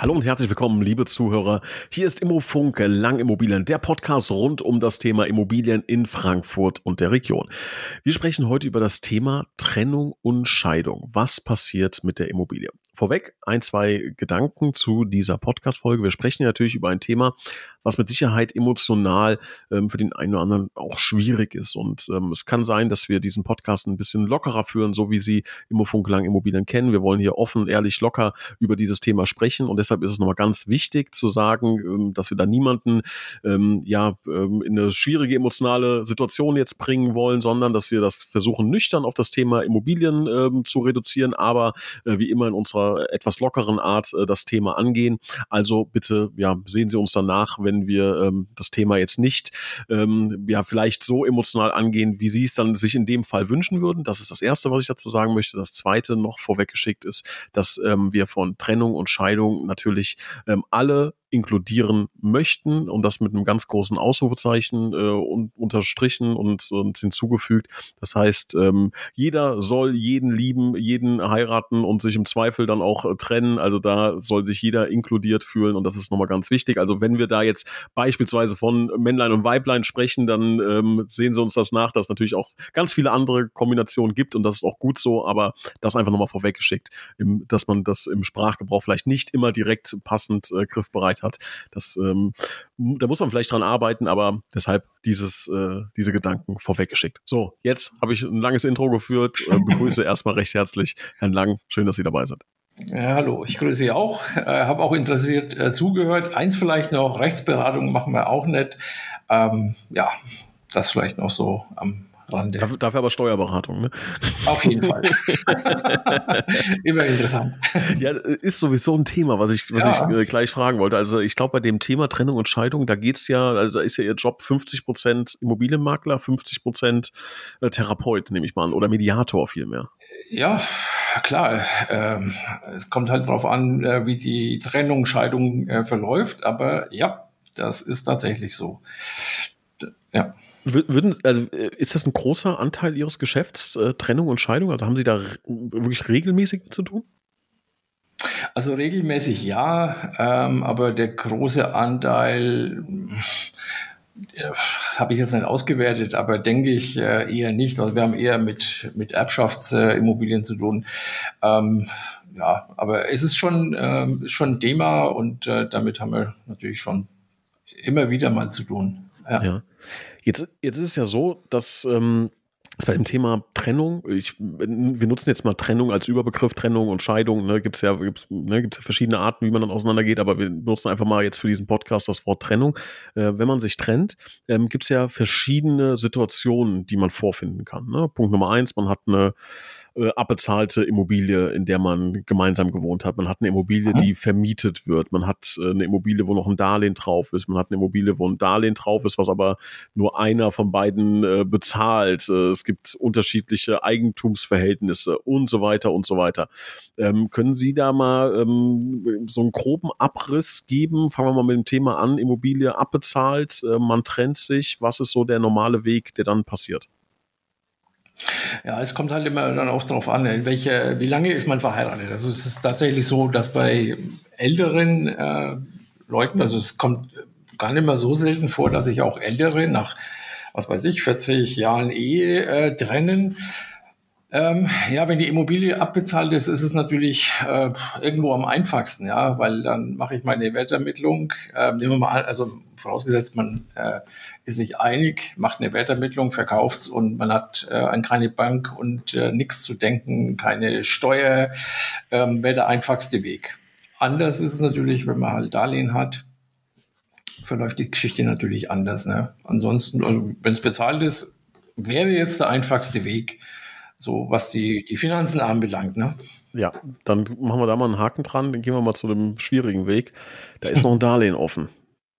Hallo und herzlich willkommen, liebe Zuhörer. Hier ist Immofunk Langimmobilien, der Podcast rund um das Thema Immobilien in Frankfurt und der Region. Wir sprechen heute über das Thema Trennung und Scheidung. Was passiert mit der Immobilie? Vorweg ein, zwei Gedanken zu dieser Podcast-Folge. Wir sprechen natürlich über ein Thema, was mit Sicherheit emotional ähm, für den einen oder anderen auch schwierig ist. Und ähm, es kann sein, dass wir diesen Podcast ein bisschen lockerer führen, so wie Sie Immofunk Lang Immobilien kennen. Wir wollen hier offen, ehrlich, locker über dieses Thema sprechen. Und deshalb ist es nochmal ganz wichtig zu sagen, ähm, dass wir da niemanden ähm, ja ähm, in eine schwierige emotionale Situation jetzt bringen wollen, sondern dass wir das versuchen, nüchtern auf das Thema Immobilien ähm, zu reduzieren, aber äh, wie immer in unserer etwas lockeren Art äh, das Thema angehen. Also bitte, ja, sehen Sie uns danach, wenn wir ähm, das Thema jetzt nicht, ähm, ja, vielleicht so emotional angehen, wie Sie es dann sich in dem Fall wünschen würden. Das ist das Erste, was ich dazu sagen möchte. Das Zweite noch vorweggeschickt ist, dass ähm, wir von Trennung und Scheidung natürlich ähm, alle inkludieren möchten und das mit einem ganz großen Ausrufezeichen äh, und unterstrichen und, und hinzugefügt. Das heißt, ähm, jeder soll jeden lieben, jeden heiraten und sich im Zweifel dann auch äh, trennen. Also da soll sich jeder inkludiert fühlen und das ist nochmal ganz wichtig. Also wenn wir da jetzt beispielsweise von Männlein und Weiblein sprechen, dann ähm, sehen Sie uns das nach, dass es natürlich auch ganz viele andere Kombinationen gibt und das ist auch gut so, aber das einfach nochmal vorweggeschickt, dass man das im Sprachgebrauch vielleicht nicht immer direkt passend äh, griffbereit Möglichkeit hat. Das, ähm, da muss man vielleicht dran arbeiten, aber deshalb dieses, äh, diese Gedanken vorweggeschickt. So, jetzt habe ich ein langes Intro geführt. Äh, begrüße erstmal recht herzlich Herrn Lang. Schön, dass Sie dabei sind. Ja, hallo, ich grüße Sie auch. Äh, habe auch interessiert äh, zugehört. Eins vielleicht noch, Rechtsberatung machen wir auch nicht. Ähm, ja, das vielleicht noch so am Rande. Dafür, dafür aber Steuerberatung, ne? Auf jeden Fall. Immer interessant. Ja, ist sowieso ein Thema, was ich, was ja. ich äh, gleich fragen wollte. Also ich glaube, bei dem Thema Trennung und Scheidung, da geht's ja, also ist ja Ihr Job 50 Prozent Immobilienmakler, 50 Prozent äh, Therapeut, nehme ich mal an, oder Mediator vielmehr. Ja, klar. Ähm, es kommt halt darauf an, äh, wie die Trennung, Scheidung äh, verläuft, aber ja, das ist tatsächlich so. Ja. Würden, also äh, ist das ein großer Anteil Ihres Geschäfts, äh, Trennung und Scheidung? Also haben Sie da wirklich regelmäßig zu tun? Also regelmäßig ja, ähm, aber der große Anteil äh, habe ich jetzt nicht ausgewertet, aber denke ich äh, eher nicht. Also wir haben eher mit, mit Erbschaftsimmobilien zu tun. Ähm, ja, aber es ist schon, ähm, schon ein Thema und äh, damit haben wir natürlich schon immer wieder mal zu tun. Ja. ja. Jetzt, jetzt ist es ja so, dass ähm, bei dem Thema Trennung, ich, wir nutzen jetzt mal Trennung als Überbegriff, Trennung und Scheidung, ne, gibt es ja, gibt's, ne, gibt's ja verschiedene Arten, wie man dann auseinandergeht, aber wir nutzen einfach mal jetzt für diesen Podcast das Wort Trennung. Äh, wenn man sich trennt, ähm, gibt es ja verschiedene Situationen, die man vorfinden kann. Ne? Punkt Nummer eins, man hat eine äh, abbezahlte Immobilie, in der man gemeinsam gewohnt hat. Man hat eine Immobilie, die vermietet wird. Man hat äh, eine Immobilie, wo noch ein Darlehen drauf ist. Man hat eine Immobilie, wo ein Darlehen drauf ist, was aber nur einer von beiden äh, bezahlt. Äh, es gibt unterschiedliche Eigentumsverhältnisse und so weiter und so weiter. Ähm, können Sie da mal ähm, so einen groben Abriss geben? Fangen wir mal mit dem Thema an. Immobilie abbezahlt, äh, man trennt sich. Was ist so der normale Weg, der dann passiert? Ja, es kommt halt immer dann auch darauf an, in welche, wie lange ist man verheiratet. Also es ist tatsächlich so, dass bei älteren äh, Leuten, also es kommt gar nicht mehr so selten vor, dass sich auch Ältere nach, was weiß ich, 40 Jahren Ehe äh, trennen. Ähm, ja, wenn die Immobilie abbezahlt ist, ist es natürlich äh, irgendwo am einfachsten, ja, weil dann mache ich meine Wertermittlung. Äh, nehmen wir mal, also vorausgesetzt, man äh, ist sich einig, macht eine Wertermittlung, verkauft und man hat äh, an keine Bank und äh, nichts zu denken, keine Steuer, ähm, wäre der einfachste Weg. Anders ist es natürlich, wenn man halt Darlehen hat, verläuft die Geschichte natürlich anders. Ne? Ansonsten, also, wenn es bezahlt ist, wäre jetzt der einfachste Weg so was die, die Finanzen anbelangt. Ne? Ja, dann machen wir da mal einen Haken dran, dann gehen wir mal zu dem schwierigen Weg. Da ist noch ein Darlehen offen.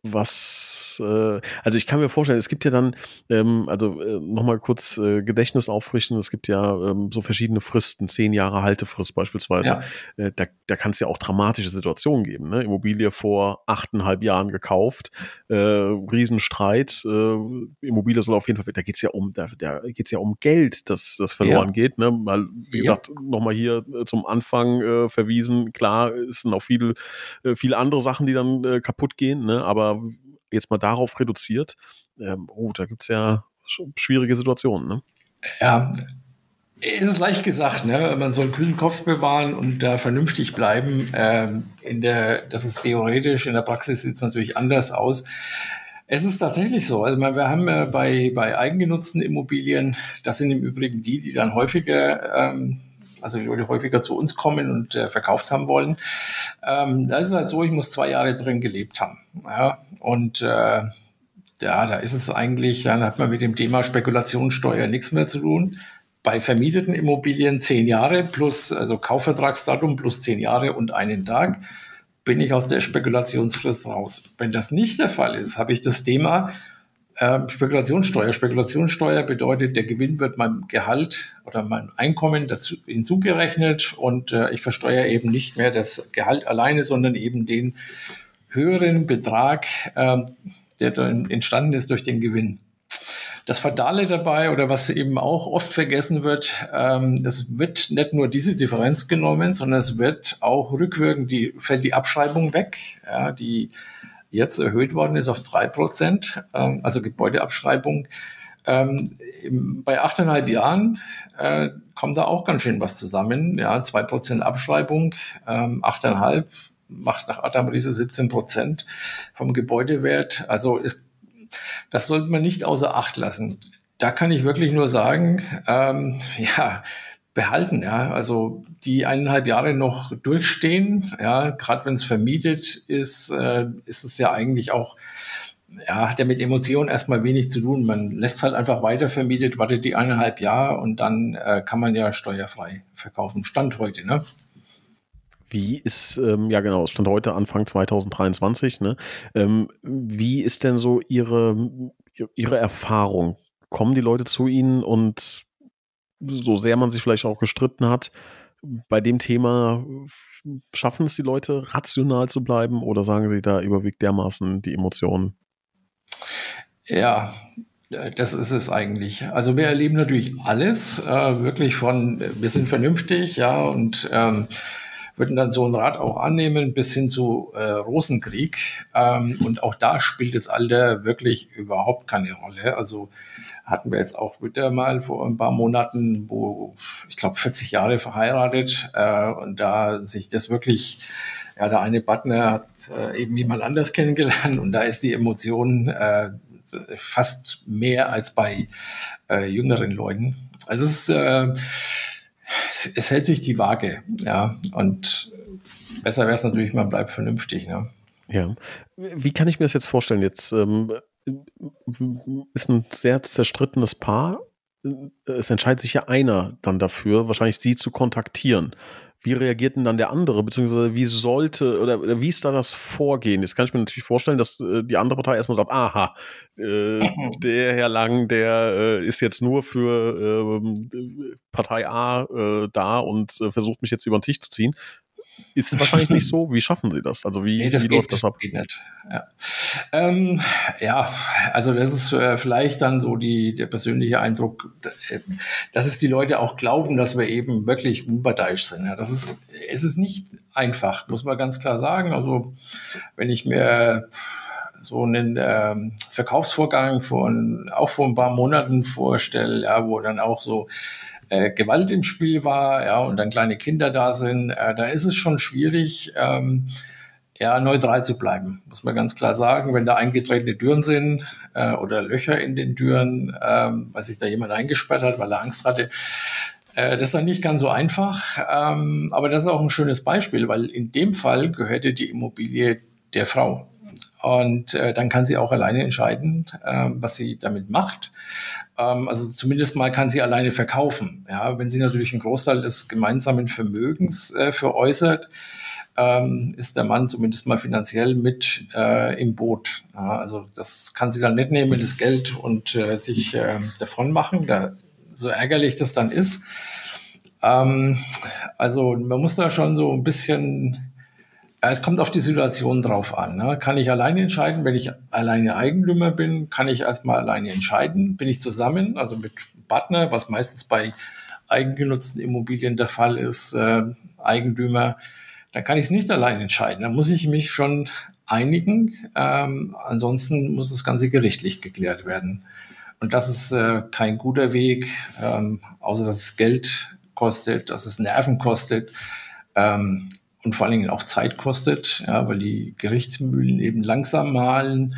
Was, äh, also ich kann mir vorstellen, es gibt ja dann, ähm, also äh, nochmal kurz äh, Gedächtnis auffrischen, es gibt ja ähm, so verschiedene Fristen, zehn Jahre Haltefrist beispielsweise. Ja. Äh, da da kann es ja auch dramatische Situationen geben. Ne? Immobilie vor achteinhalb Jahren gekauft, äh, Riesenstreit, äh, Immobilie soll auf jeden Fall, da geht es ja um, da, da geht ja um Geld, das, das verloren ja. geht. Ne? Mal, wie ja. gesagt, nochmal hier äh, zum Anfang äh, verwiesen, klar, es sind auch viele, äh, viele andere Sachen, die dann äh, kaputt gehen, ne? aber jetzt mal darauf reduziert, ähm, oh, da gibt es ja schwierige Situationen. Ne? Ja, es ist leicht gesagt, ne? man soll einen kühlen Kopf bewahren und da vernünftig bleiben. Ähm, in der, das ist theoretisch, in der Praxis sieht es natürlich anders aus. Es ist tatsächlich so. Also wir haben äh, bei, bei eigengenutzten Immobilien, das sind im Übrigen die, die dann häufiger ähm, also die Leute häufiger zu uns kommen und äh, verkauft haben wollen. Ähm, da ist halt so, ich muss zwei Jahre drin gelebt haben. Ja? Und äh, ja, da ist es eigentlich, dann hat man mit dem Thema Spekulationssteuer nichts mehr zu tun. Bei vermieteten Immobilien zehn Jahre plus, also Kaufvertragsdatum plus zehn Jahre und einen Tag, bin ich aus der Spekulationsfrist raus. Wenn das nicht der Fall ist, habe ich das Thema, ähm, Spekulationssteuer. Spekulationssteuer bedeutet, der Gewinn wird meinem Gehalt oder meinem Einkommen dazu hinzugerechnet und äh, ich versteuere eben nicht mehr das Gehalt alleine, sondern eben den höheren Betrag, ähm, der dann entstanden ist durch den Gewinn. Das Fatale dabei oder was eben auch oft vergessen wird, ähm, es wird nicht nur diese Differenz genommen, sondern es wird auch rückwirkend, die, fällt die Abschreibung weg, ja, die jetzt erhöht worden ist auf drei Prozent, ähm, also Gebäudeabschreibung. Ähm, bei achteinhalb Jahren äh, kommt da auch ganz schön was zusammen. Ja, zwei Prozent Abschreibung, ähm, achteinhalb macht nach Adam Riese 17 Prozent vom Gebäudewert. Also ist, das sollte man nicht außer Acht lassen. Da kann ich wirklich nur sagen, ähm, ja, behalten. Ja, also die eineinhalb Jahre noch durchstehen. Ja, gerade wenn es vermietet ist, äh, ist es ja eigentlich auch ja, hat ja mit Emotionen erstmal wenig zu tun. Man lässt es halt einfach weiter vermietet, wartet die eineinhalb Jahre und dann äh, kann man ja steuerfrei verkaufen. Stand heute, ne? Wie ist, ähm, ja genau, Stand heute Anfang 2023, ne? Ähm, wie ist denn so Ihre, Ihre Erfahrung? Kommen die Leute zu Ihnen und so sehr man sich vielleicht auch gestritten hat, bei dem Thema schaffen es die Leute, rational zu bleiben oder sagen sie, da überwiegt dermaßen die Emotionen? Ja, das ist es eigentlich. Also wir erleben natürlich alles, äh, wirklich von, wir sind vernünftig, ja, und ähm, würden dann so ein Rat auch annehmen bis hin zu äh, Rosenkrieg. Ähm, und auch da spielt das Alter wirklich überhaupt keine Rolle. Also hatten wir jetzt auch wieder mal vor ein paar Monaten, wo ich glaube 40 Jahre verheiratet äh, und da sich das wirklich ja, der eine Partner hat äh, eben jemand anders kennengelernt und da ist die Emotion äh, fast mehr als bei äh, jüngeren Leuten. Also es ist äh, es, es, hält sich die Waage, ja. Und besser wäre es natürlich, man bleibt vernünftig, ne? Ja. Wie kann ich mir das jetzt vorstellen? Jetzt ähm, ist ein sehr zerstrittenes Paar. Es entscheidet sich ja einer dann dafür, wahrscheinlich sie zu kontaktieren. Wie reagiert denn dann der andere, beziehungsweise wie sollte oder, oder, wie ist da das Vorgehen? Jetzt kann ich mir natürlich vorstellen, dass äh, die andere Partei erstmal sagt, aha, äh, der Herr Lang, der äh, ist jetzt nur für ähm, Partei A äh, da und äh, versucht mich jetzt über den Tisch zu ziehen. Ist es wahrscheinlich nicht so. Wie schaffen Sie das? Also wie, nee, das wie geht, läuft das ab? Ja. Ähm, ja, also das ist äh, vielleicht dann so die, der persönliche Eindruck, äh, dass es die Leute auch glauben, dass wir eben wirklich unparteiisch sind. Ja, das ist, es ist nicht einfach, muss man ganz klar sagen. Also wenn ich mir so einen ähm, Verkaufsvorgang von auch vor ein paar Monaten vorstelle, ja, wo dann auch so äh, Gewalt im Spiel war, ja, und dann kleine Kinder da sind, äh, da ist es schon schwierig, ähm, ja, neutral zu bleiben, muss man ganz klar sagen. Wenn da eingetretene Türen sind äh, oder Löcher in den Türen, ähm, weil sich da jemand eingesperrt hat, weil er Angst hatte, äh, das ist dann nicht ganz so einfach. Ähm, aber das ist auch ein schönes Beispiel, weil in dem Fall gehörte die Immobilie der Frau. Und äh, dann kann sie auch alleine entscheiden, äh, was sie damit macht. Ähm, also zumindest mal kann sie alleine verkaufen. Ja, wenn sie natürlich einen Großteil des gemeinsamen Vermögens äh, veräußert, ähm, ist der Mann zumindest mal finanziell mit äh, im Boot. Ja, also das kann sie dann nicht nehmen, das Geld und äh, sich äh, davon machen, da, so ärgerlich das dann ist. Ähm, also man muss da schon so ein bisschen es kommt auf die Situation drauf an. Ne? Kann ich alleine entscheiden? Wenn ich alleine Eigentümer bin, kann ich erstmal alleine entscheiden. Bin ich zusammen, also mit Partner, was meistens bei eigengenutzten Immobilien der Fall ist, äh, Eigentümer, dann kann ich es nicht allein entscheiden. Dann muss ich mich schon einigen. Ähm, ansonsten muss das Ganze gerichtlich geklärt werden. Und das ist äh, kein guter Weg, ähm, außer dass es Geld kostet, dass es Nerven kostet. Ähm, und vor allen Dingen auch Zeit kostet, ja, weil die Gerichtsmühlen eben langsam malen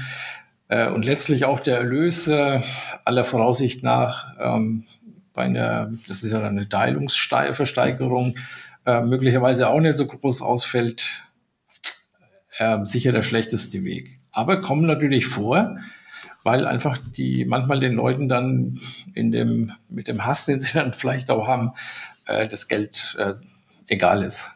äh, und letztlich auch der Erlös äh, aller Voraussicht nach ähm, bei einer, das ist ja eine Teilungsversteigerung, äh, möglicherweise auch nicht so groß ausfällt, äh, sicher der schlechteste Weg. Aber kommen natürlich vor, weil einfach die manchmal den Leuten dann in dem, mit dem Hass, den sie dann vielleicht auch haben, äh, das Geld äh, egal ist.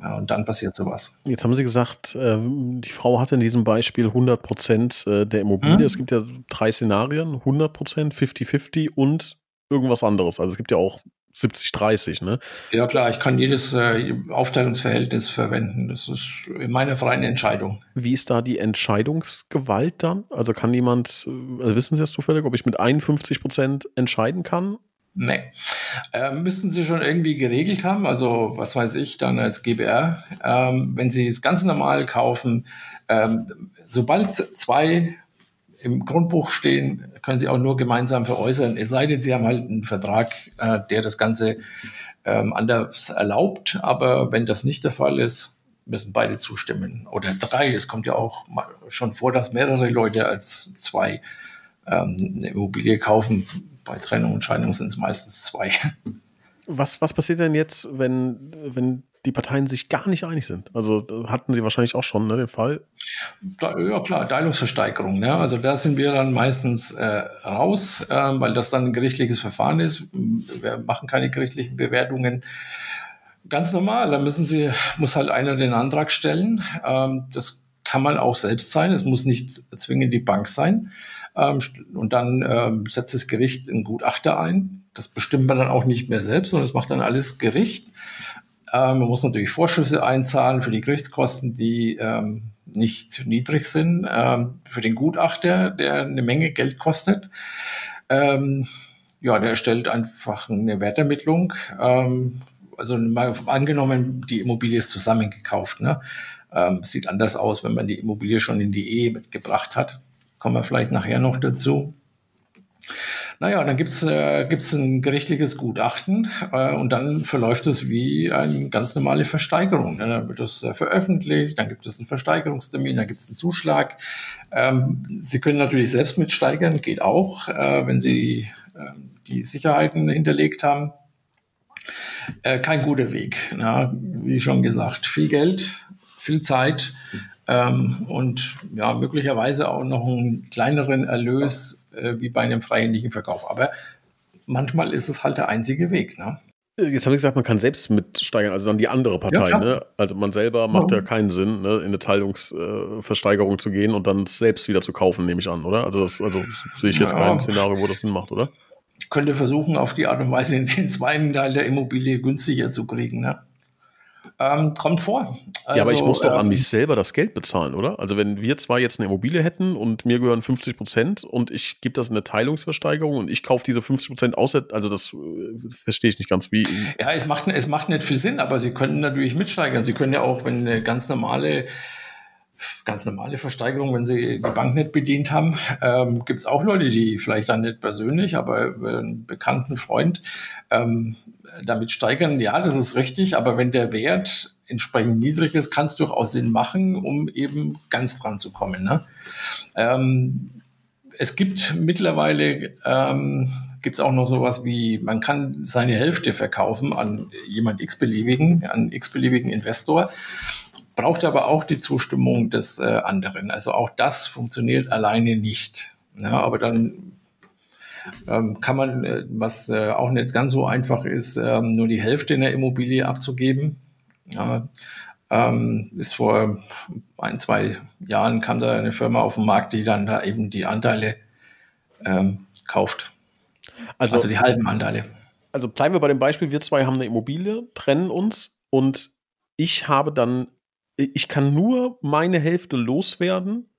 Ja, und dann passiert sowas. Jetzt haben Sie gesagt, äh, die Frau hatte in diesem Beispiel 100 Prozent äh, der Immobilie. Hm? Es gibt ja drei Szenarien: 100 Prozent, 50-50 und irgendwas anderes. Also es gibt ja auch 70-30, ne? Ja klar, ich kann jedes äh, Aufteilungsverhältnis verwenden. Das ist in meiner freien Entscheidung. Wie ist da die Entscheidungsgewalt dann? Also kann jemand, also wissen Sie das zufällig, ob ich mit 51 Prozent entscheiden kann Nee. Äh, müssten Sie schon irgendwie geregelt haben, also was weiß ich dann als GBR, ähm, wenn Sie es ganz normal kaufen, ähm, sobald zwei im Grundbuch stehen, können Sie auch nur gemeinsam veräußern, es sei denn, Sie haben halt einen Vertrag, äh, der das Ganze ähm, anders erlaubt, aber wenn das nicht der Fall ist, müssen beide zustimmen. Oder drei, es kommt ja auch schon vor, dass mehrere Leute als zwei ähm, eine Immobilie kaufen bei Trennung und Scheidung sind es meistens zwei. Was, was passiert denn jetzt, wenn, wenn die Parteien sich gar nicht einig sind? Also hatten Sie wahrscheinlich auch schon ne, den Fall. Da, ja klar, Teilungsversteigerung. Ne? Also da sind wir dann meistens äh, raus, äh, weil das dann ein gerichtliches Verfahren ist. Wir machen keine gerichtlichen Bewertungen. Ganz normal, da müssen Sie, muss halt einer den Antrag stellen. Ähm, das kann man auch selbst sein. Es muss nicht zwingend die Bank sein. Ähm, und dann ähm, setzt das Gericht einen Gutachter ein. Das bestimmt man dann auch nicht mehr selbst, sondern das macht dann alles Gericht. Ähm, man muss natürlich Vorschüsse einzahlen für die Gerichtskosten, die nicht niedrig sind. Für den Gutachter, der eine Menge Geld kostet. Ja, der erstellt einfach eine Wertermittlung. also mal angenommen, die Immobilie ist zusammengekauft. Ne? sieht anders aus, wenn man die Immobilie schon in die Ehe mitgebracht hat. Kommen wir vielleicht nachher noch dazu. Naja, dann gibt es äh, gibt's ein gerichtliches Gutachten äh, und dann verläuft es wie eine ganz normale Versteigerung. Ja, dann wird es äh, veröffentlicht, dann gibt es einen Versteigerungstermin, dann gibt es einen Zuschlag. Ähm, Sie können natürlich selbst mitsteigern, geht auch, äh, wenn Sie äh, die Sicherheiten hinterlegt haben. Äh, kein guter Weg. Ja, wie schon gesagt, viel Geld, viel Zeit ähm, und ja, möglicherweise auch noch einen kleineren Erlös äh, wie bei einem freihändigen Verkauf. Aber manchmal ist es halt der einzige Weg. Ne? Jetzt haben Sie gesagt, man kann selbst mitsteigern, also dann die andere Partei. Ja, ne? Also man selber macht ja, ja keinen Sinn, ne? in eine Teilungsversteigerung äh, zu gehen und dann selbst wieder zu kaufen, nehme ich an, oder? Also, das, also sehe ich jetzt ja. kein Szenario, wo das Sinn macht, oder? Ich könnte versuchen, auf die Art und Weise den zweiten Teil der Immobilie günstiger zu kriegen. Ne? Ähm, kommt vor. Also, ja, aber ich also, muss doch ähm, an mich selber das Geld bezahlen, oder? Also wenn wir zwar jetzt eine Immobilie hätten und mir gehören 50 Prozent und ich gebe das in eine Teilungsversteigerung und ich kaufe diese 50 Prozent aus, also das äh, verstehe ich nicht ganz wie. Ja, es macht, es macht nicht viel Sinn, aber Sie können natürlich mitsteigern. Sie können ja auch, wenn eine ganz normale ganz normale Versteigerung, wenn sie die Bank nicht bedient haben. Ähm, Gibt es auch Leute, die vielleicht dann nicht persönlich, aber über einen bekannten Freund ähm, damit steigern. Ja, das ist richtig, aber wenn der Wert entsprechend niedrig ist, kann es durchaus Sinn machen, um eben ganz dran zu kommen. Ne? Ähm, es gibt mittlerweile ähm, gibt auch noch sowas wie, man kann seine Hälfte verkaufen an jemand x-beliebigen, an x-beliebigen Investor braucht aber auch die Zustimmung des äh, anderen. Also auch das funktioniert alleine nicht. Ja, aber dann ähm, kann man, äh, was äh, auch nicht ganz so einfach ist, ähm, nur die Hälfte in der Immobilie abzugeben. Ja, Ähm, ist vor ein, zwei Jahren kam da eine Firma auf den Markt, die dann da eben die Anteile ähm, kauft. Also, also die halben Anteile. Also bleiben wir bei dem Beispiel, wir zwei haben eine Immobilie, trennen uns und ich habe dann, ich kann nur meine Hälfte loswerden,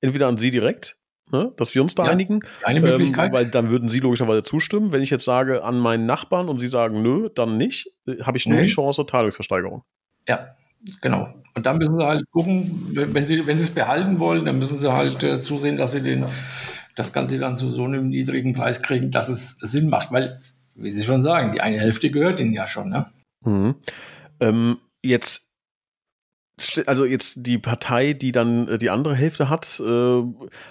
entweder an Sie direkt, ne, dass wir uns da ja, einigen. Eine Möglichkeit. Ähm, weil dann würden Sie logischerweise zustimmen. Wenn ich jetzt sage an meinen Nachbarn und Sie sagen nö, dann nicht, äh, habe ich nur nee. die Chance Teilungsversteigerung. Ja, genau. Und dann müssen Sie halt gucken, wenn Sie, wenn Sie es behalten wollen, dann müssen Sie halt äh, zusehen, dass Sie den, das Ganze dann zu so einem niedrigen Preis kriegen, dass es Sinn macht. Weil, wie Sie schon sagen, die eine Hälfte gehört Ihnen ja schon. Ne? Mhm. Ähm, jetzt also jetzt die Partei, die dann äh, die andere Hälfte hat, äh,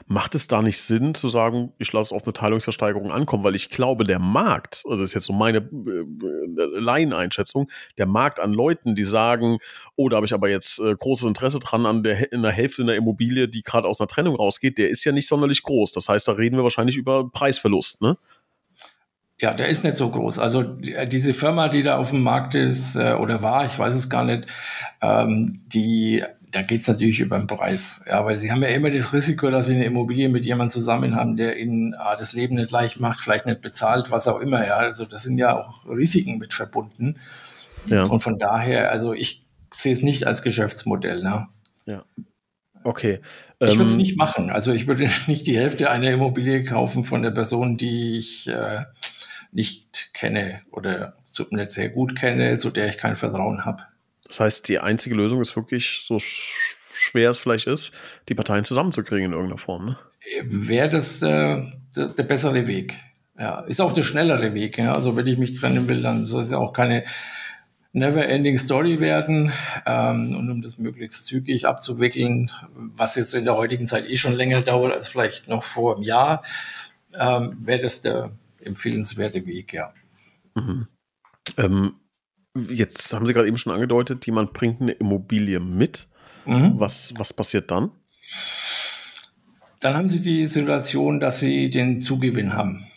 macht es da nicht Sinn zu sagen, ich lasse auf eine Teilungsversteigerung ankommen, weil ich glaube, der Markt, also das ist jetzt so meine äh, Laieneinschätzung, der Markt an Leuten, die sagen, oh, da habe ich aber jetzt äh, großes Interesse dran an der in der Hälfte einer Immobilie, die gerade aus einer Trennung rausgeht, der ist ja nicht sonderlich groß. Das heißt, da reden wir wahrscheinlich über Preisverlust, ne? Ja, der ist nicht so groß. Also diese Firma, die da auf dem Markt ist äh, oder war, ich weiß es gar nicht, ähm, die, da geht's natürlich über den Preis. Ja, weil sie haben ja immer das Risiko, dass sie eine Immobilie mit jemandem zusammen haben, der ihnen ah, das Leben nicht leicht macht, vielleicht nicht bezahlt, was auch immer. Ja, also das sind ja auch Risiken mit verbunden. Ja. Und von daher, also ich sehe es nicht als Geschäftsmodell. Ne? Ja. Okay. Ich würde es ähm, nicht machen. Also ich würde nicht die Hälfte einer Immobilie kaufen von der Person, die ich äh, nicht kenne oder nicht sehr gut kenne, zu der ich kein Vertrauen habe. Das heißt, die einzige Lösung ist wirklich, so schwer es vielleicht ist, die Parteien zusammenzukriegen in irgendeiner Form. Ne? Wäre das äh, der, der, bessere Weg. Ja, ist auch der schnellere Weg. Ja? Also wenn ich mich trennen will, dann soll es ja auch keine never-ending Story werden. Ähm, und um das möglichst zügig abzuwickeln, was jetzt in der heutigen Zeit eh schon länger dauert als vielleicht noch vor einem Jahr, ähm, wäre das der empfehlenswerte Weg, ja. Mhm. Ähm, jetzt haben Sie gerade eben schon angedeutet, jemand bringt eine Immobilie mit. Mhm. Was, was passiert dann? Dann haben Sie die Situation, dass Sie den Zugewinn haben.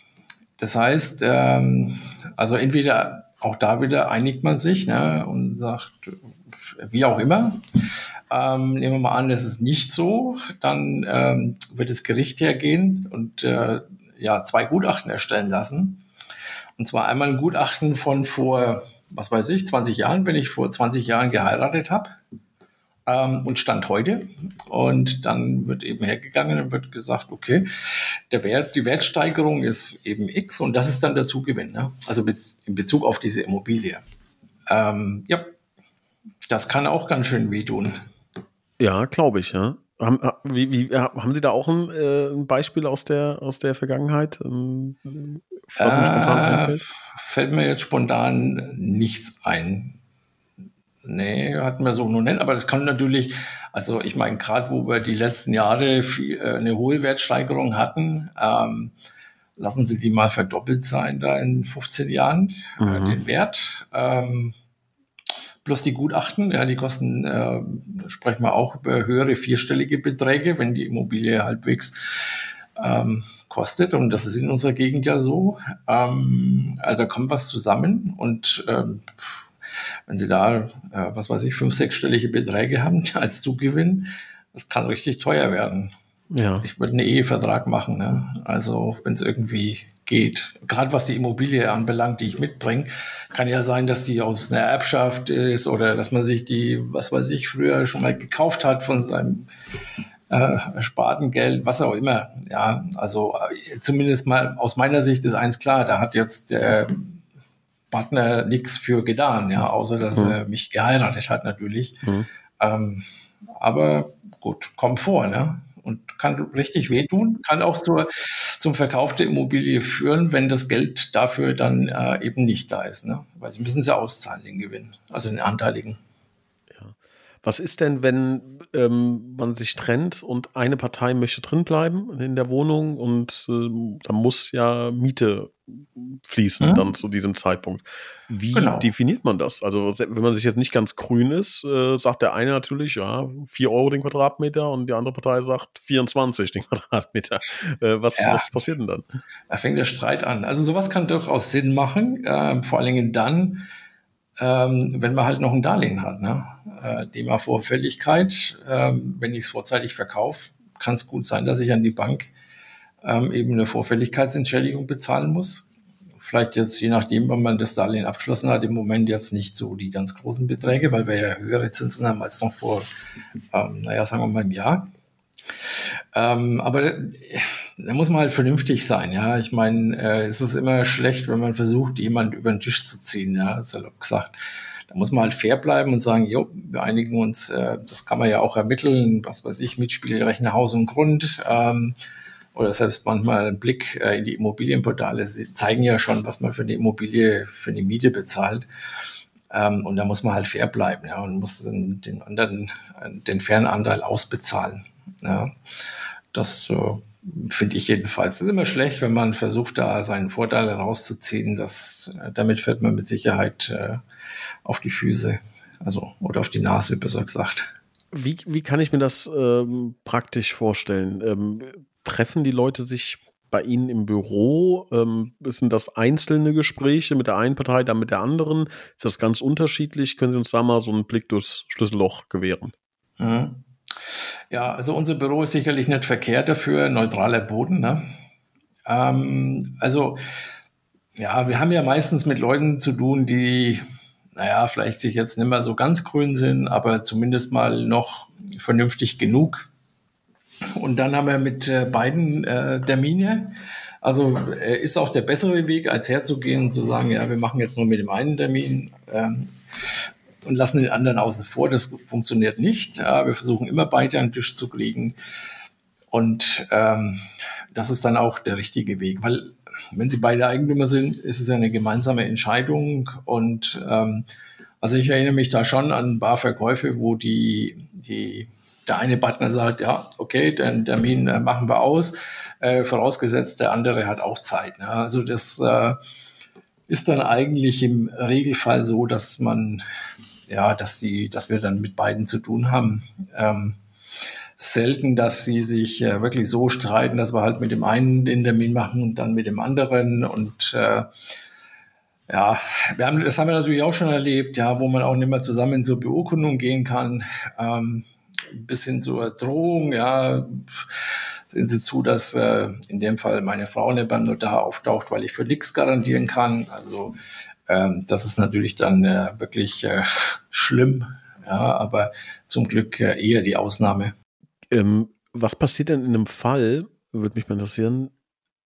Das heißt, ähm, also entweder auch da wieder einigt man sich ne, und sagt, wie auch immer. Ähm, nehmen wir mal an, das ist nicht so, dann ähm, wird das Gericht hergehen und äh, ja, zwei Gutachten erstellen lassen. Und zwar einmal ein Gutachten von vor, was weiß ich, 20 Jahren, wenn ich vor 20 Jahren geheiratet habe ähm, und Stand heute. Und dann wird eben hergegangen und wird gesagt, okay, der Wert, die Wertsteigerung ist eben X und das ist dann der Zugewinn. Ne? Also in Bezug auf diese Immobilie. Ähm, ja, das kann auch ganz schön wehtun. Ja, glaube ich, ja. Haben, wie, wie, haben Sie da auch ein, äh, ein, Beispiel aus der, aus der Vergangenheit? Ähm, was äh, spontan Fällt mir jetzt spontan nichts ein. Nee, hatten wir so nur nicht, aber das kann natürlich, also ich meine, gerade wo wir die letzten Jahre viel, äh, eine hohe Wertsteigerung hatten, ähm, lassen Sie die mal verdoppelt sein da in 15 Jahren, äh, mhm. den Wert. Ähm, plus die Gutachten, ja, die kosten, äh, sprechen wir auch über höhere vierstellige Beträge, wenn die Immobilie halbwegs ähm, kostet. Und das ist in unserer Gegend ja so. Ähm, also da kommt was zusammen und ähm, wenn Sie da, äh, was weiß ich, fünf, sechsstellige Beträge haben als Zugewinn, das kann richtig teuer werden. Ja. Ich würde einen Ehevertrag machen. Ne? Also wenn es irgendwie geht. Gerade was die Immobilie anbelangt, die ich mitbringe, kann ja sein, dass die aus einer Erbschaft ist oder dass man sich die, was weiß ich, früher schon mal gekauft hat von seinem äh, ersparten Geld, was auch immer. Ja, also äh, zumindest mal aus meiner Sicht ist eins klar, da hat jetzt der Partner nichts für getan, ja, außer dass mhm. er mich geheiratet hat natürlich. Mhm. Ähm, aber gut, kommt vor, ne? Und kann richtig wehtun, kann auch zur, zum Verkauf der Immobilie führen, wenn das Geld dafür dann äh, eben nicht da ist. Ne? Weil sie müssen sie auszahlen, den Gewinn, also den Anteiligen. Was ist denn, wenn ähm, man sich trennt und eine Partei möchte drinbleiben in der Wohnung und äh, da muss ja Miete fließen mhm. dann zu diesem Zeitpunkt. Wie genau. definiert man das? Also wenn man sich jetzt nicht ganz grün ist, äh, sagt der eine natürlich, ja, 4 Euro den Quadratmeter und die andere Partei sagt 24 den Quadratmeter. Äh, was, ja. was, passiert denn dann? Da fängt der Streit an. Also sowas kann durchaus Sinn machen, äh, vor allen Dingen dann, ähm, wenn man halt noch ein Darlehen hat. Ne? Äh, Thema Vorfälligkeit, ähm, wenn ich es vorzeitig verkaufe, kann es gut sein, dass ich an die Bank ähm, eben eine Vorfälligkeitsentschädigung bezahlen muss. Vielleicht jetzt, je nachdem, wann man das Darlehen abgeschlossen hat, im Moment jetzt nicht so die ganz großen Beträge, weil wir ja höhere Zinsen haben als noch vor, ähm, naja, sagen wir mal im Jahr. Ähm, aber da muss man halt vernünftig sein, ja. Ich meine, äh, es ist immer schlecht, wenn man versucht, jemand über den Tisch zu ziehen, ja, salopp gesagt. Da muss man halt fair bleiben und sagen, jo, wir einigen uns, äh, das kann man ja auch ermitteln, was weiß ich, Mitspielrechner Haus und Grund. Ähm, oder selbst manchmal ein Blick äh, in die Immobilienportale sie zeigen ja schon, was man für eine Immobilie, für eine Miete bezahlt. Ähm, und da muss man halt fair bleiben, ja, und muss den, den anderen, den fairen Anteil ausbezahlen. Ja. Das äh, finde ich jedenfalls. Es ist immer schlecht, wenn man versucht, da seinen Vorteil herauszuziehen. Das, äh, damit fällt man mit Sicherheit äh, auf die Füße, also oder auf die Nase, besser gesagt. Wie, wie kann ich mir das ähm, praktisch vorstellen? Ähm, treffen die Leute sich bei Ihnen im Büro? Ähm, sind das einzelne Gespräche mit der einen Partei, dann mit der anderen? Ist das ganz unterschiedlich? Können Sie uns da mal so einen Blick durchs Schlüsselloch gewähren? Mhm. Ja, also unser Büro ist sicherlich nicht verkehrt dafür, neutraler Boden. Ne? Ähm, also, ja, wir haben ja meistens mit Leuten zu tun, die, naja, vielleicht sich jetzt nicht mehr so ganz grün sind, aber zumindest mal noch vernünftig genug. Und dann haben wir mit äh, beiden äh, Termine. Also äh, ist auch der bessere Weg, als herzugehen und zu sagen, ja, wir machen jetzt nur mit dem einen Termin. Ähm, und lassen den anderen außen vor. Das funktioniert nicht. Wir versuchen immer beide an den Tisch zu kriegen. Und ähm, das ist dann auch der richtige Weg, weil wenn sie beide Eigentümer sind, ist es ja eine gemeinsame Entscheidung. Und ähm, also ich erinnere mich da schon an ein paar Verkäufe, wo die, die, der eine Partner sagt, ja, okay, den Termin äh, machen wir aus, äh, vorausgesetzt der andere hat auch Zeit. Ne? Also das äh, ist dann eigentlich im Regelfall so, dass man ja, dass die, dass wir dann mit beiden zu tun haben. Ähm, selten, dass sie sich äh, wirklich so streiten, dass wir halt mit dem einen den Termin machen und dann mit dem anderen und äh, ja, wir haben, das haben wir natürlich auch schon erlebt, ja, wo man auch nicht mehr zusammen zur Beurkundung gehen kann, ähm, bis hin zur Drohung, ja, sehen Sie zu, dass äh, in dem Fall meine Frau nicht beim Notar auftaucht, weil ich für nichts garantieren kann. Also ähm, das ist natürlich dann äh, wirklich äh, schlimm, ja, aber zum Glück äh, eher die Ausnahme. Ähm, was passiert denn in einem Fall, würde mich mal interessieren,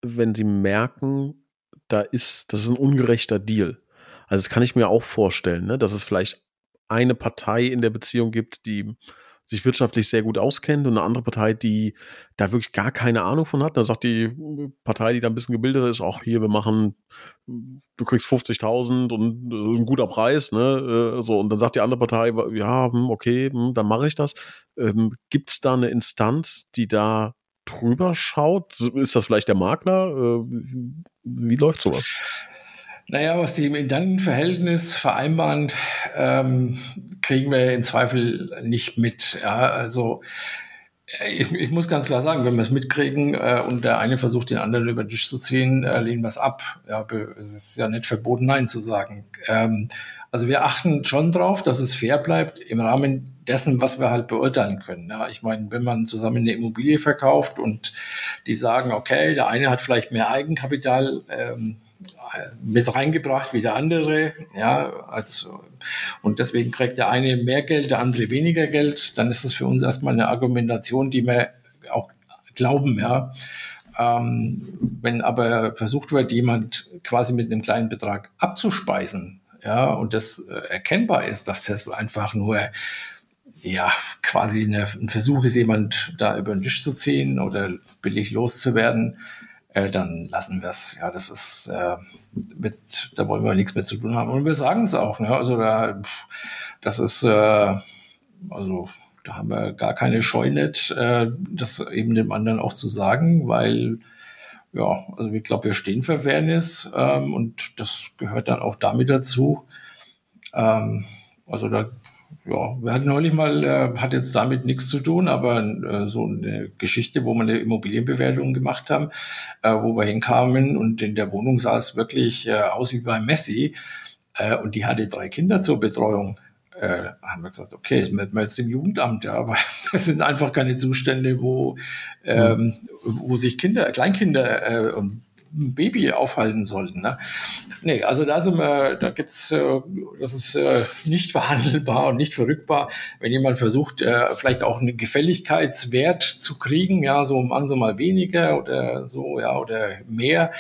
wenn Sie merken, da ist, das ist ein ungerechter Deal? Also das kann ich mir auch vorstellen, ne? dass es vielleicht eine Partei in der Beziehung gibt, die sich wirtschaftlich sehr gut auskennt und eine andere Partei, die da wirklich gar keine Ahnung von hat. Dann sagt die Partei, die da ein bisschen gebildeter ist, auch hier, wir machen, du kriegst 50.000 und das ist ein guter Preis, ne? Äh, so, und dann sagt die andere Partei, ja, hm, okay, hm, dann mache ich das. Ähm, Gibt es da eine Instanz, die da drüber schaut? Ist das vielleicht der Makler? Äh, wie läuft sowas? Naja, was die im Intendantenverhältnis vereinbaren, ähm, kriegen wir im Zweifel nicht mit. Ja, also äh, ich, ich, muss ganz klar sagen, wenn wir es mitkriegen äh, und der eine versucht, den anderen über den Tisch zu ziehen, äh, lehnen wir es ab. Ja, es ist ja nicht verboten, Nein zu sagen. Ähm, also wir achten schon drauf, dass es fair bleibt im Rahmen dessen, was wir halt beurteilen können. Ja, ich meine, wenn man zusammen eine Immobilie verkauft und die sagen, okay, der eine hat vielleicht mehr Eigenkapital, ähm, mit reingebracht wie der andere. Ja, also, und deswegen kriegt der eine mehr Geld, der andere weniger Geld. Dann ist es für uns erstmal eine Argumentation, die wir auch glauben, ja. Ähm, wenn aber versucht wird, jemand quasi mit einem kleinen Betrag abzuspeisen, ja, und das äh, erkennbar ist, dass das einfach nur ja, quasi eine, ein Versuch ist, jemand da über den Tisch zu ziehen oder billig loszuwerden, äh, dann lassen wir es. Ja, das ist, äh, mit, da wollen wir nichts mehr zu tun haben. Und wir sagen es auch. Ne? Also da, das ist, äh, also da haben wir gar keine Scheu nicht, äh, das eben dem anderen auch zu sagen, weil ja, also ich glaube, wir stehen für Fairness ähm, und das gehört dann auch damit dazu. Ähm, also da ja, wir hatten neulich mal, äh, hat jetzt damit nichts zu tun, aber äh, so eine Geschichte, wo wir eine Immobilienbewertung gemacht haben, äh, wo wir hinkamen und in der Wohnung sah es wirklich äh, aus wie bei Messi. Äh, und die hatte drei Kinder zur Betreuung. Äh, haben wir gesagt, okay, das melden wir jetzt im Jugendamt, ja, aber es sind einfach keine Zustände, wo, ähm, wo sich Kinder, Kleinkinder und ein Baby aufhalten sollten. Ne? Nee, also da sind wir, da gibt's, äh, das ist äh, nicht verhandelbar und nicht verrückbar, wenn jemand versucht, äh, vielleicht auch einen Gefälligkeitswert zu kriegen, ja, so um so mal weniger oder so, ja, oder mehr,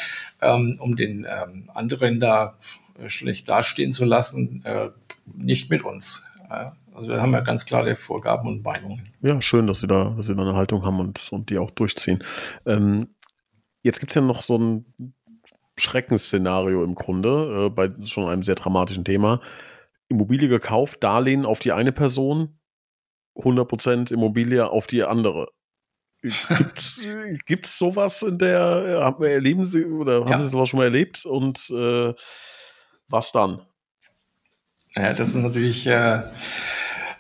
ähm, um den ähm, anderen da schlecht dastehen zu lassen, nicht mit uns. Also da haben wir ganz klare Vorgaben und Meinungen. Ja, schön, dass Sie da, dass Sie da eine Haltung haben und, und die auch durchziehen. Ähm, jetzt gibt es ja noch so ein Schreckensszenario im Grunde, äh, bei schon einem sehr dramatischen Thema. Immobilie gekauft, Darlehen auf die eine Person, 100% Immobilie auf die andere. Gibt's, gibt's sowas in der, äh, erleben Sie oder haben ja. Sie sowas schon mal erlebt und äh, was dann? Ja, das ist natürlich, äh,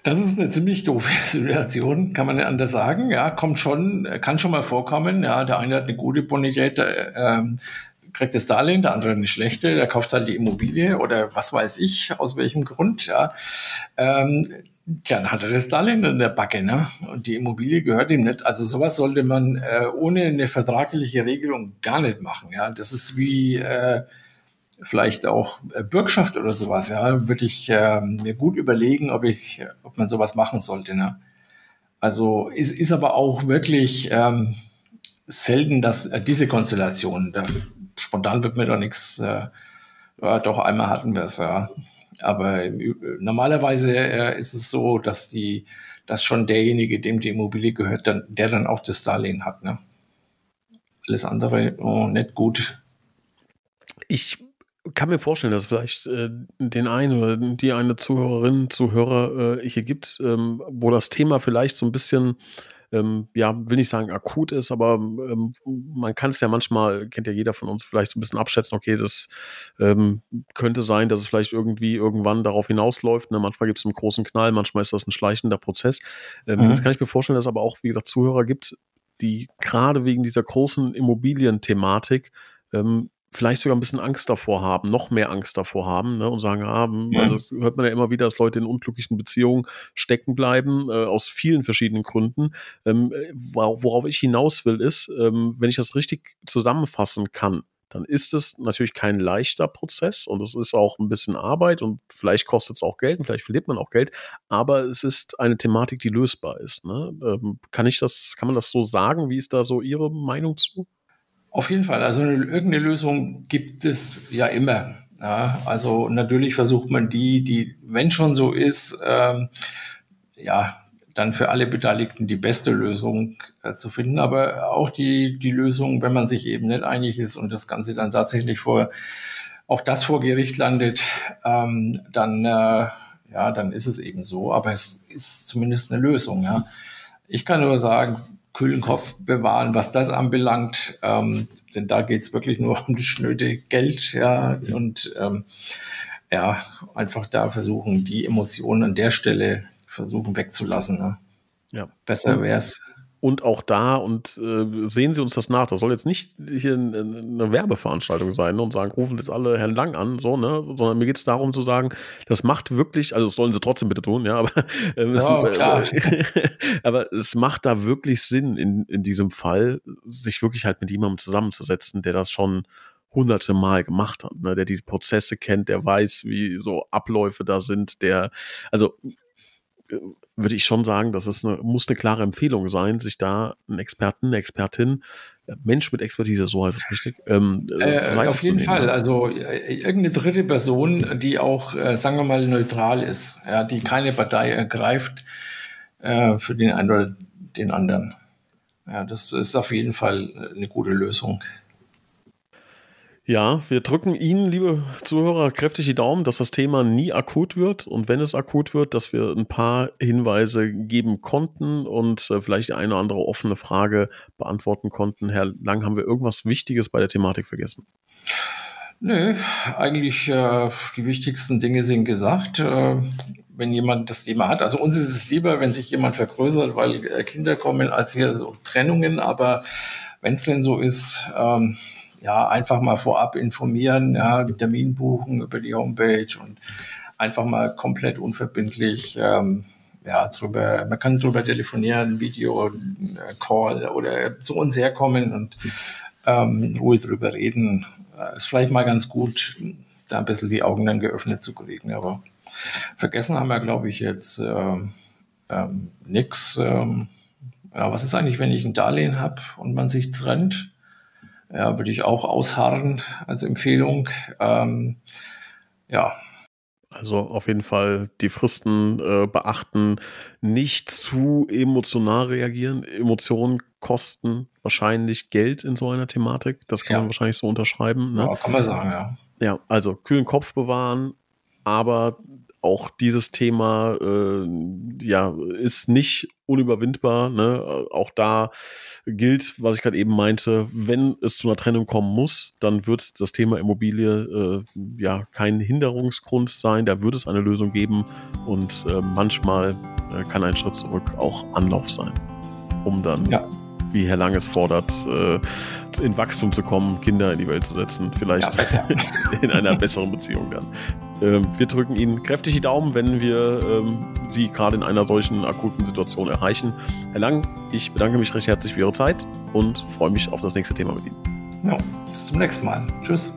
das ist eine ziemlich doofe Situation, kann man nicht anders sagen. Ja, kommt schon, kann schon mal vorkommen. Ja, der eine hat eine gute Bonität, der, ähm, kriegt das Darlehen, der andere eine schlechte, der kauft halt die Immobilie oder was weiß ich, aus welchem Grund, ja. Ähm, dann hat er das Darlehen in der Backe, ne? Und die Immobilie gehört ihm nicht. Also sowas sollte man äh, ohne eine vertragliche Regelung gar nicht machen, ja. Das ist wie, äh, vielleicht auch äh, Bürgschaft oder sowas, ja, würde ich äh, mir gut überlegen, ob ich, ob man sowas machen sollte. Ne? Also ist, ist aber auch wirklich ähm, selten, dass äh, diese Konstellation, da, spontan wird mir da nichts, äh, ja, doch einmal hatten wir es, ja. Aber äh, normalerweise äh, ist es so, dass die, dass schon derjenige, dem die Immobilie gehört, dann, der dann auch das Darlehen hat. Ne? Alles andere oh, nicht gut. Ich kann mir vorstellen, dass vielleicht äh, den einen oder die eine Zuhörerin, Zuhörer äh, hier gibt, ähm, wo das Thema vielleicht so ein bisschen, ähm, ja, will ich sagen akut ist, aber ähm, man kann es ja manchmal, kennt ja jeder von uns, vielleicht so ein bisschen abschätzen, okay, das ähm, könnte sein, dass es vielleicht irgendwie irgendwann darauf hinausläuft. Ne? Manchmal gibt es einen großen Knall, manchmal ist das ein schleichender Prozess. Ähm, mhm. Jetzt kann ich mir vorstellen, dass es aber auch, wie gesagt, Zuhörer gibt, die gerade wegen dieser großen Immobilienthematik ähm, vielleicht sogar ein bisschen Angst davor haben, noch mehr Angst davor haben ne, und sagen, ah, hm, also das hört man ja immer wieder, dass Leute in unglücklichen Beziehungen stecken bleiben, äh, aus vielen verschiedenen Gründen. Ähm, worauf ich hinaus will, ist, ähm, wenn ich das richtig zusammenfassen kann, dann ist es natürlich kein leichter Prozess und es ist auch ein bisschen Arbeit und vielleicht kostet es auch Geld und vielleicht verliert man auch Geld, aber es ist eine Thematik, die lösbar ist. Ne? Ähm, kann ich das, kann man das so sagen? Wie ist da so Ihre Meinung zu? Auf jeden Fall. Also eine, irgendeine Lösung gibt es ja immer. Ja, also natürlich versucht man die, die, wenn schon so ist, ähm, ja, dann für alle Beteiligten die beste Lösung äh, zu finden. Aber auch die, die Lösung, wenn man sich eben nicht einig ist und das Ganze dann tatsächlich vor, auch das vor Gericht landet, ähm, dann, äh, ja, dann ist es eben so. Aber es ist zumindest eine Lösung. Ja. Ich kann nur sagen, kühlen Kopf bewahren, was das anbelangt. Ähm, denn da geht es wirklich nur um das schnöde Geld, ja, und ähm, ja, einfach da versuchen, die Emotionen an der Stelle versuchen wegzulassen. Ne? Ja. Besser wäre es, und auch da und äh, sehen Sie uns das nach. Das soll jetzt nicht hier eine Werbeveranstaltung sein ne, und sagen, rufen jetzt alle Herrn Lang an, so, ne? Sondern mir geht es darum zu sagen, das macht wirklich, also das sollen sie trotzdem bitte tun, ja, aber, äh, es, klar. aber es macht da wirklich Sinn in, in diesem Fall, sich wirklich halt mit jemandem zusammenzusetzen, der das schon hunderte Mal gemacht hat, ne? der diese Prozesse kennt, der weiß, wie so Abläufe da sind, der, also würde ich schon sagen, dass es eine, muss eine klare Empfehlung sein, sich da einen Experten, eine Expertin, Mensch mit Expertise, so heißt es richtig, ähm, äh, auf jeden Fall. Ne? Also äh, irgendeine dritte Person, die auch, äh, sagen wir mal, neutral ist, ja, die keine Partei ergreift äh, für den einen oder den anderen. Ja, das ist auf jeden Fall eine gute Lösung. Ja, wir drücken Ihnen, liebe Zuhörer, kräftig die Daumen, dass das Thema nie akut wird und wenn es akut wird, dass wir ein paar Hinweise geben konnten und äh, vielleicht eine oder andere offene Frage beantworten konnten. Herr Lang, haben wir irgendwas Wichtiges bei der Thematik vergessen? Nö, eigentlich äh, die wichtigsten Dinge sind gesagt. Äh, wenn jemand das Thema hat. Also uns ist es lieber, wenn sich jemand vergrößert, weil äh, Kinder kommen, als hier so Trennungen. Aber wenn es denn so ist, ähm, ja, einfach mal vorab informieren, ja, Termin buchen über die Homepage und einfach mal komplett unverbindlich ähm, ja, drüber, man kann drüber telefonieren, Video, äh, Call oder zu uns herkommen und ähm, ruhig drüber reden. Äh, ist vielleicht mal ganz gut, da ein bisschen die Augen dann geöffnet zu kriegen. Aber vergessen haben wir, glaube ich, jetzt äh, ähm, nichts. Ähm, ja, was ist eigentlich, wenn ich ein Darlehen habe und man sich trennt? Ja, würde ich auch ausharren als Empfehlung. Ähm, ja, also auf jeden Fall die Fristen äh, beachten, nicht zu emotional reagieren. Emotionen kosten wahrscheinlich Geld in so einer Thematik. Das kann ja. man wahrscheinlich so unterschreiben. Ne? Ja, kann man sagen, ja. Ja, also kühlen Kopf bewahren, aber auch dieses Thema äh, ja, ist nicht unüberwindbar. Ne? Auch da gilt, was ich gerade eben meinte, wenn es zu einer Trennung kommen muss, dann wird das Thema Immobilie äh, ja kein Hinderungsgrund sein. Da wird es eine Lösung geben und äh, manchmal äh, kann ein Schritt zurück auch Anlauf sein, um dann ja wie Herr Lang es fordert, äh, in Wachstum zu kommen, Kinder in die Welt zu setzen. Vielleicht ja, in einer besseren Beziehung dann. Ähm, wir drücken Ihnen kräftig die Daumen, wenn wir ähm, Sie gerade in einer solchen akuten Situation erreichen. Herr Lang, ich bedanke mich recht herzlich für Ihre Zeit und freue mich auf das nächste Thema mit Ihnen. Ja, bis zum nächsten Mal. Tschüss.